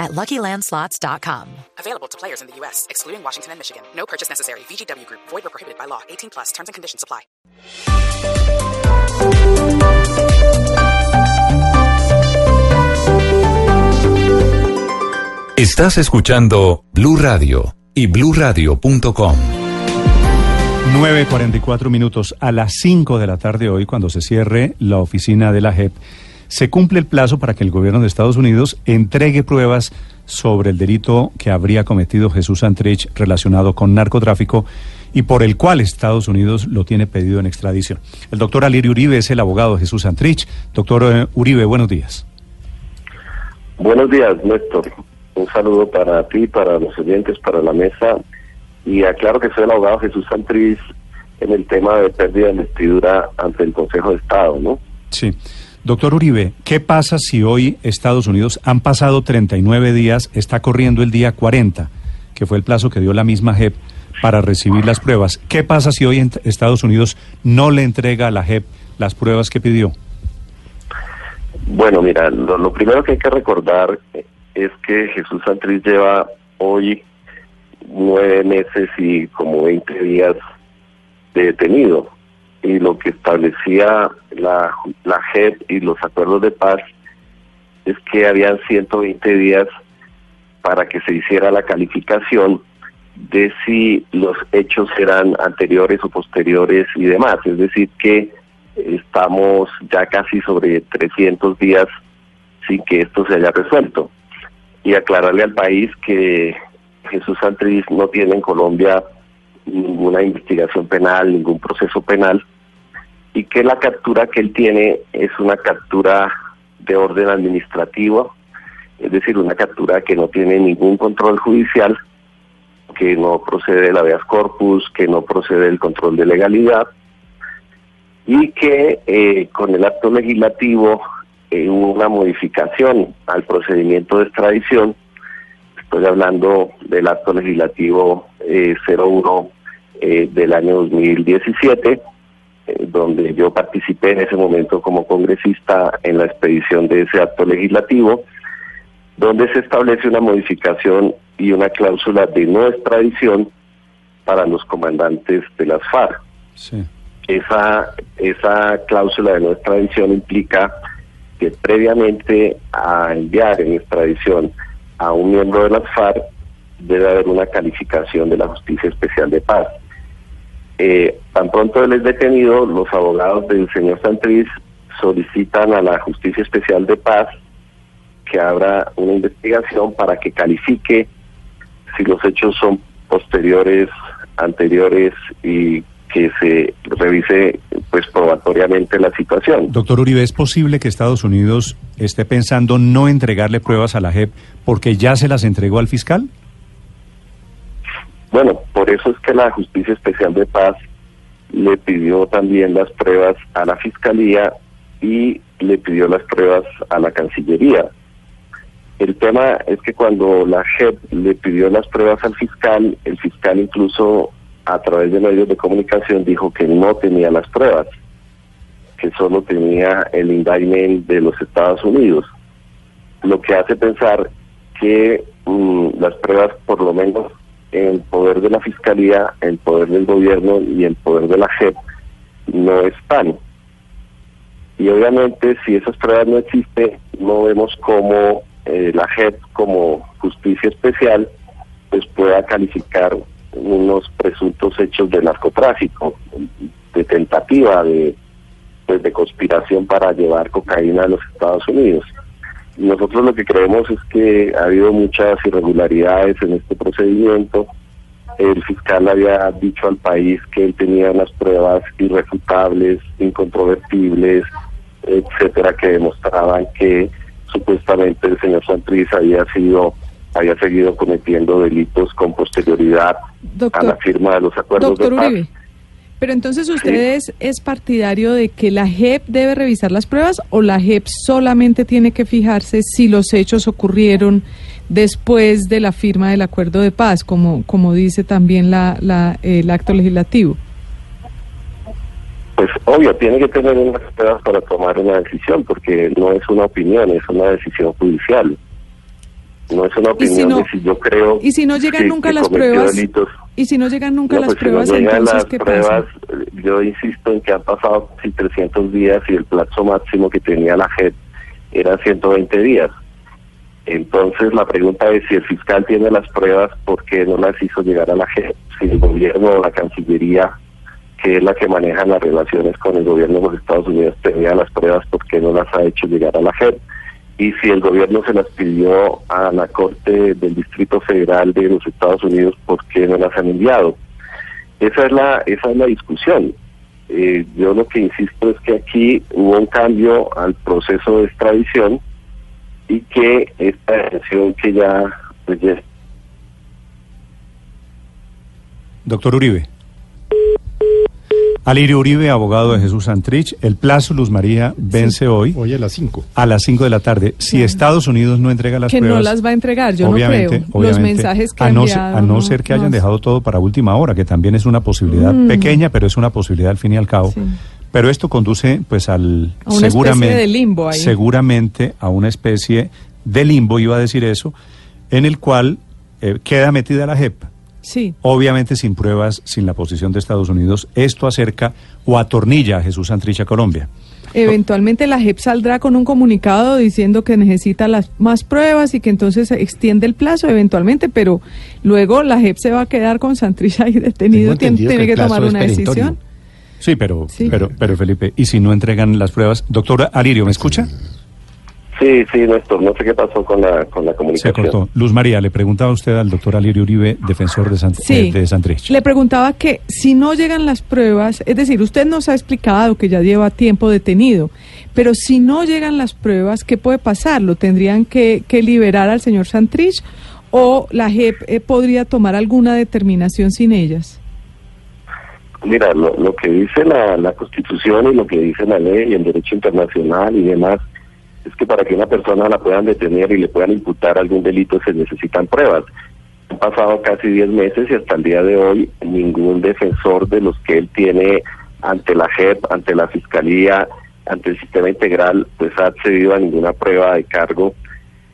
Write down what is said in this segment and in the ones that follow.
at LuckyLandSlots.com. Available to players in the U.S., excluding Washington and Michigan. No purchase necessary. VGW Group. Void or prohibited by law. 18 plus. Terms and conditions apply. Estás escuchando Blue Radio y bluradio.com. 9.44 minutos a las 5 de la tarde hoy, cuando se cierre la oficina de la JEP, se cumple el plazo para que el gobierno de Estados Unidos entregue pruebas sobre el delito que habría cometido Jesús Santrich relacionado con narcotráfico y por el cual Estados Unidos lo tiene pedido en extradición. El doctor Alirio Uribe es el abogado de Jesús Santrich. Doctor eh, Uribe, buenos días. Buenos días, Néstor. Un saludo para ti, para los oyentes, para la mesa. Y aclaro que soy el abogado Jesús Santriz en el tema de pérdida de investidura ante el Consejo de Estado, ¿no? Sí. Doctor Uribe, ¿qué pasa si hoy Estados Unidos han pasado 39 días, está corriendo el día 40, que fue el plazo que dio la misma JEP para recibir las pruebas? ¿Qué pasa si hoy Estados Unidos no le entrega a la JEP las pruebas que pidió? Bueno, mira, lo, primero que hay que recordar es que Jesús Santriz lleva hoy nueve meses y como 20 días de detenido. Y lo que establecía la, la JEP y los acuerdos de paz es que habían 120 días para que se hiciera la calificación de si los hechos eran anteriores o posteriores y demás. Es decir, que estamos ya casi sobre 300 días sin que esto se haya resuelto y aclararle al país que Jesús Santriz no tiene en Colombia ninguna investigación penal, ningún proceso penal, y que la captura que él tiene es una captura de orden administrativo, es decir, una captura que no tiene ningún control judicial, que no procede del habeas corpus, que no procede del control de legalidad, y que eh, con el acto legislativo eh, hubo una modificación al procedimiento de extradición. Estoy hablando del acto legislativo eh, 01 eh, del año 2017, eh, donde yo participé en ese momento como congresista en la expedición de ese acto legislativo, donde se establece una modificación y una cláusula de no extradición para los comandantes de las FARC. Sí. Esa, esa cláusula de no extradición implica que previamente a enviar en extradición a un miembro de las FARC debe haber una calificación de la Justicia Especial de Paz. Eh, tan pronto él es detenido, los abogados del señor Santriz solicitan a la Justicia Especial de Paz que abra una investigación para que califique si los hechos son posteriores, anteriores y que se revise pues probatoriamente la situación. Doctor Uribe, ¿es posible que Estados Unidos esté pensando no entregarle pruebas a la JEP porque ya se las entregó al fiscal? Bueno, por eso es que la Justicia Especial de Paz le pidió también las pruebas a la Fiscalía y le pidió las pruebas a la Cancillería. El tema es que cuando la JEP le pidió las pruebas al fiscal, el fiscal incluso a través de medios de comunicación dijo que no tenía las pruebas, que solo tenía el indictment de los Estados Unidos, lo que hace pensar que mm, las pruebas por lo menos en poder de la Fiscalía, en poder del gobierno y en poder de la JEP no están. Y obviamente si esas pruebas no existen, no vemos cómo eh, la JEP como justicia especial pues pueda calificar unos presuntos hechos de narcotráfico, de tentativa de pues de conspiración para llevar cocaína a los Estados Unidos. Nosotros lo que creemos es que ha habido muchas irregularidades en este procedimiento. El fiscal había dicho al país que él tenía unas pruebas irrefutables, incontrovertibles, etcétera, que demostraban que supuestamente el señor Santriz había sido había seguido cometiendo delitos con posterioridad Doctor, a la firma de los acuerdos doctor de paz. Uribe, Pero entonces usted es, es partidario de que la JEP debe revisar las pruebas o la JEP solamente tiene que fijarse si los hechos ocurrieron después de la firma del acuerdo de paz, como, como dice también la, la, el acto legislativo. Pues obvio, tiene que tener unas pruebas para tomar una decisión, porque no es una opinión, es una decisión judicial. No es una opinión no- de si yo creo y si no llegan que- nunca que las pruebas, delitos. y si no llegan nunca No, las pues, si no pruebas, llegan entonces las ¿qué pruebas, pasa? yo insisto en que han pasado casi 300 días y el plazo máximo que tenía la JEP era 120 días. Entonces la pregunta es si el fiscal tiene las pruebas, ¿por qué no las hizo llegar a la JEP? Si el gobierno o la Cancillería, que es la que maneja las relaciones con el gobierno de los Estados Unidos, tenía las pruebas, ¿por qué no las ha hecho llegar a la JEP? Y si el gobierno se las pidió a la Corte del Distrito Federal de los Estados Unidos, ¿por qué no las han enviado? Esa es la, esa es la discusión. Eh, yo lo que insisto es que aquí hubo un cambio al proceso de extradición y que esta decisión que ya, pues, ya Doctor Uribe. Alirio Uribe, abogado de Jesús Santrich. El plazo, Luz María, vence hoy Hoy a las 5. a las 5 de la tarde. Si Estados Unidos no entrega las que pruebas... no las va a entregar, yo obviamente, no creo. Los mensajes que a no, enviado, a no ser que hayan no- dejado todo para última hora, que también es una posibilidad Mm. pequeña, pero es una posibilidad al fin y al cabo. Sí. Pero esto conduce pues al A una especie seguramente de limbo ahí. seguramente a una especie de limbo iba a decir eso, en el cual eh, queda metida la JEP. Sí. Obviamente sin pruebas, sin la posición de Estados Unidos, esto acerca o atornilla a Jesús Santrich a Colombia. Eventualmente la JEP saldrá con un comunicado diciendo que necesita las más pruebas y que entonces se extiende el plazo eventualmente, pero luego la JEP se va a quedar con Santrich ahí detenido, tiene, que tomar una decisión. Sí, pero, Sí. pero, pero Felipe, ¿y si no entregan las pruebas? Doctora Alirio, ¿me escucha? Sí, sí, Néstor, no sé qué pasó con la, con la Se comunicación. cortó. Luz María, le preguntaba usted al doctor Alirio Uribe, defensor de, Sant- Sí. eh, de Santrich. Le preguntaba que si no llegan las pruebas, es decir, usted nos ha explicado que ya lleva tiempo detenido, pero si no llegan las pruebas, ¿qué puede pasar? ¿Lo tendrían que, que liberar al señor Santrich o la JEP eh, podría tomar alguna determinación sin ellas? Mira, lo, lo que dice la, la Constitución y lo que dice la ley y el derecho internacional y demás es que para que una persona la puedan detener y le puedan imputar algún delito se necesitan pruebas. Han pasado casi 10 meses y hasta el día de hoy ningún defensor de los que él tiene ante la JEP, ante la Fiscalía, ante el sistema integral, pues ha accedido a ninguna prueba de cargo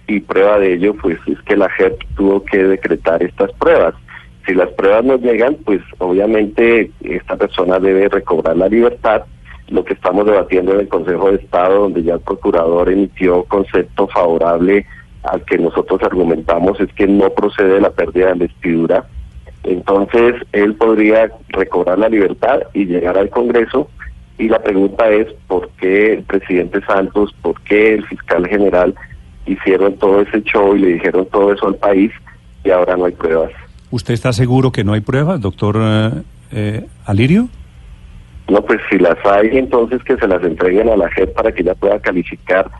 y prueba de ello pues es que la JEP tuvo que decretar estas pruebas. Si las pruebas no llegan, pues obviamente esta persona debe recobrar la libertad. Lo que estamos debatiendo en el Consejo de Estado, donde ya el procurador emitió concepto favorable al que nosotros argumentamos, es que no procede la pérdida de investidura. Entonces, él podría recobrar la libertad y llegar al Congreso. Y la pregunta es, ¿por qué el presidente Santos, por qué el fiscal general hicieron todo ese show y le dijeron todo eso al país y ahora no hay pruebas? ¿Usted está seguro que no hay pruebas, doctor eh, eh, Alirio? No, pues si las hay, entonces que se las entreguen a la JEP para que ella pueda calificar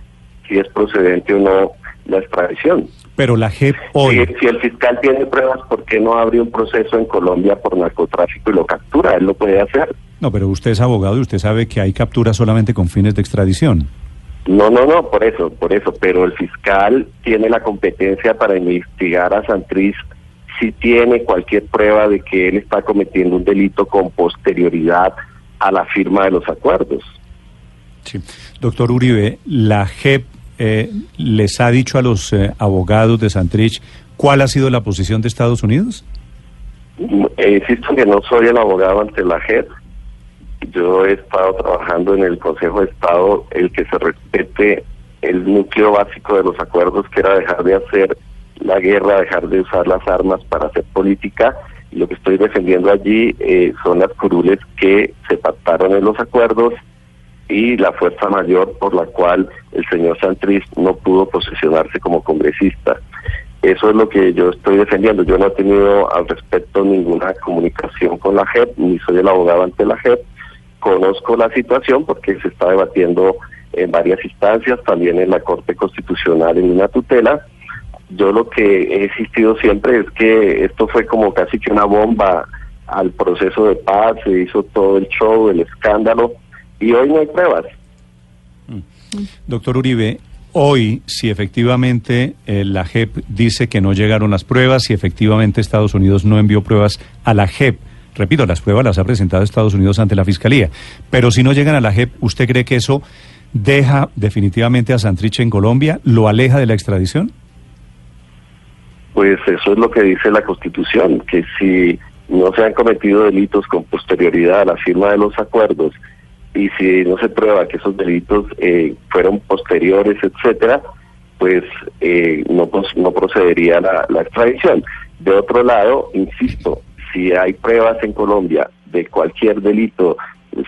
si es procedente o no la extradición. Pero la JEP hoy... Si, si el fiscal tiene pruebas, ¿por qué no abre un proceso en Colombia por narcotráfico y lo captura? Él lo puede hacer. No, pero usted es abogado y usted sabe que hay captura solamente con fines de extradición. No, no, no, por eso, por eso. Pero el fiscal tiene la competencia para investigar a Santriz si tiene cualquier prueba de que él está cometiendo un delito con posterioridad a la firma de los acuerdos. Sí. Doctor Uribe, la JEP eh, les ha dicho a los eh, abogados de Santrich cuál ha sido la posición de Estados Unidos. Eh, insisto que no soy el abogado ante la JEP. Yo he estado trabajando en el Consejo de Estado el que se respete el núcleo básico de los acuerdos, que era dejar de hacer la guerra, dejar de usar las armas para hacer política. Lo que estoy defendiendo allí eh, son las curules que se pactaron en los acuerdos y la fuerza mayor por la cual el señor Santriz no pudo posicionarse como congresista. Eso es lo que yo estoy defendiendo. Yo no he tenido al respecto ninguna comunicación con la JEP, ni soy el abogado ante la JEP. Conozco la situación porque se está debatiendo en varias instancias, también en la Corte Constitucional en una tutela. Yo lo que he insistido siempre es que esto fue como casi que una bomba al proceso de paz, se hizo todo el show, el escándalo, y hoy no hay pruebas. Doctor Uribe, hoy, si efectivamente eh, la JEP dice que no llegaron las pruebas, si efectivamente Estados Unidos no envió pruebas a la JEP, repito, las pruebas las ha presentado Estados Unidos ante la Fiscalía, pero si no llegan a la JEP, ¿usted cree que eso deja definitivamente a Santrich en Colombia, lo aleja de la extradición? Pues eso es lo que dice la Constitución, que si no se han cometido delitos con posterioridad a la firma de los acuerdos y si no se prueba que esos delitos eh, fueron posteriores, etcétera, pues eh, no, no procedería la, la extradición. De otro lado, insisto, si hay pruebas en Colombia de cualquier delito,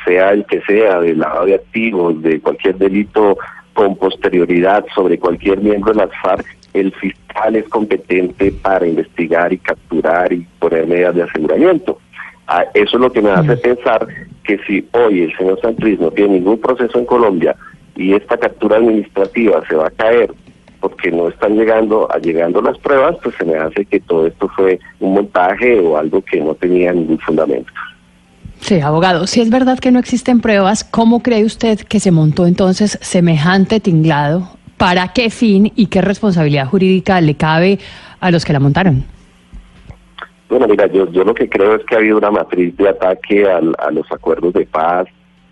sea el que sea, de lavado de activos, de cualquier delito con posterioridad sobre cualquier miembro de las FARC, el fiscal es competente para investigar y capturar y poner medidas de aseguramiento. Ah, eso es lo que me hace pensar que si hoy el señor Santriz no tiene ningún proceso en Colombia y esta captura administrativa se va a caer porque no están llegando a llegando las pruebas, pues se me hace que todo esto fue un montaje o algo que no tenía ningún fundamento. Sí, abogado, si es verdad que no existen pruebas, ¿cómo cree usted que se montó entonces semejante tinglado? ¿Para qué fin y qué responsabilidad jurídica le cabe a los que la montaron? Bueno, mira, yo, yo lo que creo es que ha habido una matriz de ataque a los acuerdos de paz,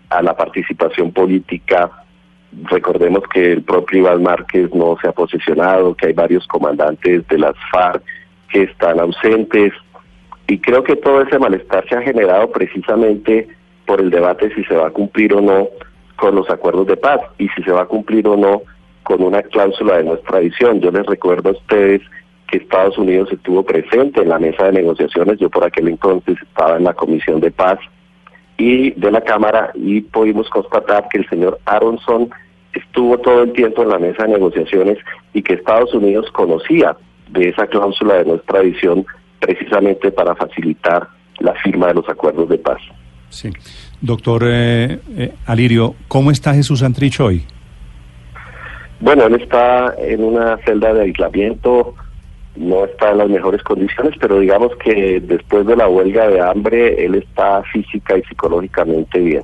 a la participación política. Recordemos que el propio Iván Márquez no se ha posicionado, que hay varios comandantes de las FARC que están ausentes. Y creo que todo ese malestar se ha generado precisamente por el debate si se va a cumplir o no con los acuerdos de paz y si se va a cumplir o no con una cláusula de nuestra extradición. Yo les recuerdo a ustedes que Estados Unidos estuvo presente en la mesa de negociaciones. Yo por aquel entonces estaba en la Comisión de Paz y de la Cámara y pudimos constatar que el señor Aronson estuvo todo el tiempo en la mesa de negociaciones y que Estados Unidos conocía de esa cláusula de nuestra extradición precisamente para facilitar la firma de los acuerdos de paz. Sí. Doctor eh, eh, Alirio, ¿cómo está Jesús Antrich hoy? Bueno, él está en una celda de aislamiento no está en las mejores condiciones, pero digamos que después de la huelga de hambre, él está física y psicológicamente bien.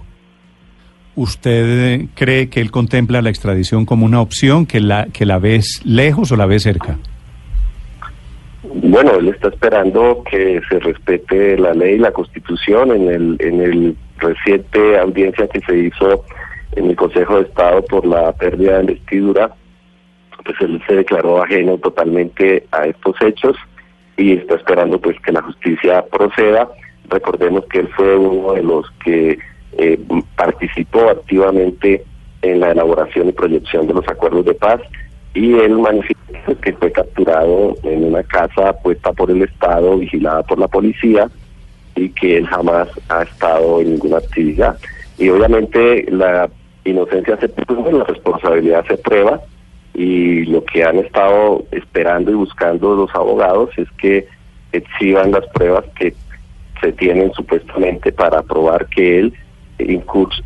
¿Usted cree que él contempla la extradición como una opción, que la, que la ves lejos o la ves cerca? Bueno, él está esperando que se respete la ley y la constitución en el, en el reciente audiencia que se hizo en el Consejo de Estado por la pérdida de investidura pues él se declaró ajeno totalmente a estos hechos y está esperando pues que la justicia proceda. Recordemos que él fue uno de los que eh, participó activamente en la elaboración y proyección de los acuerdos de paz y él manifiesta que fue capturado en una casa puesta por el Estado, vigilada por la policía y que él jamás ha estado en ninguna actividad. Y obviamente la inocencia se prueba, la responsabilidad se prueba y lo que han estado esperando y buscando los abogados es que exhiban las pruebas que se tienen supuestamente para probar que él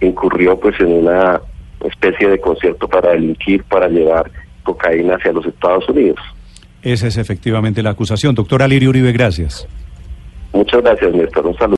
incurrió pues en una especie de concierto para delinquir, para llevar cocaína hacia los Estados Unidos. Esa es efectivamente la acusación. Doctor Alirio Uribe, gracias. Muchas gracias, Néstor. Un saludo.